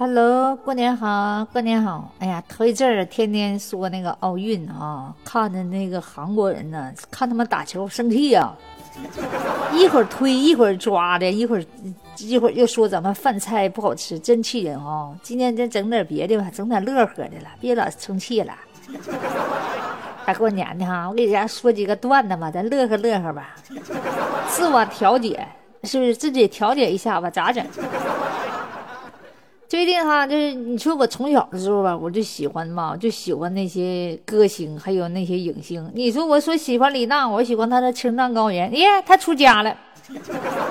Hello，过年好，过年好。哎呀，头一阵儿天天说那个奥运啊，看的那个韩国人呢，看他们打球生气呀，一会儿推，一会儿抓的，一会儿一会儿又说咱们饭菜不好吃，真气人啊！今天再整点别的吧，整点乐呵的了，别老生气了。大过年的哈，我给大家说几个段子吧，咱乐呵乐呵吧，自我调节，是不是自己调节一下吧？咋整？最近哈，就是你说我从小的时候吧，我就喜欢嘛，就喜欢那些歌星，还有那些影星。你说我说喜欢李娜，我喜欢她的《青藏高原》。耶，她出家了。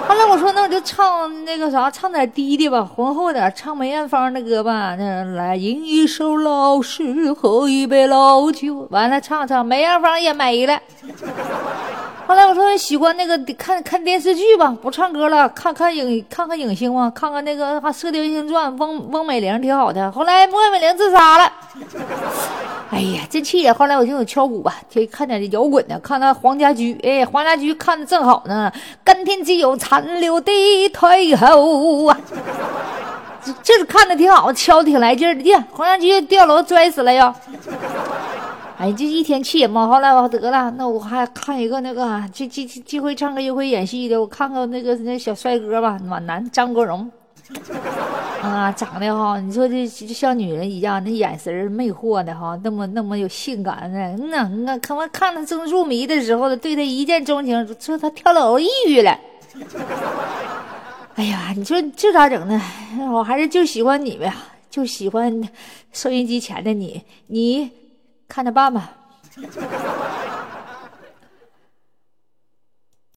后来我说那我就唱那个啥，唱点低的吧，浑厚点，唱梅艳芳的歌吧。那来吟一首老诗，喝一杯老酒。完了，唱唱梅艳芳也没了。后来我说喜欢那个看看电视剧吧，不唱歌了，看看影看看影星嘛，看看那个《射雕英雄传》，翁翁美玲挺好的。后来翁美玲自杀了，哎呀，真气呀！后来我就敲鼓吧，就看点摇滚的，看看黄家驹，哎，黄家驹看的正好呢。甘天只有残留的退后啊，这这是看的挺好，敲的挺来劲的。黄家驹掉楼摔死了呀。哎，就一天气也冒，后来我得了，那我还看一个那个，这这这会唱歌又会演戏的，我看看那个那小帅哥吧，暖男张国荣，啊，长得哈，你说这就像女人一样，那眼神魅惑的哈，那么那么有性感的，嗯呐，那看完看他正入迷的时候，对他一见钟情，说他跳楼抑郁了。哎呀，你说这咋整呢？我还是就喜欢你呗，就喜欢收音机前的你，你。看着办吧。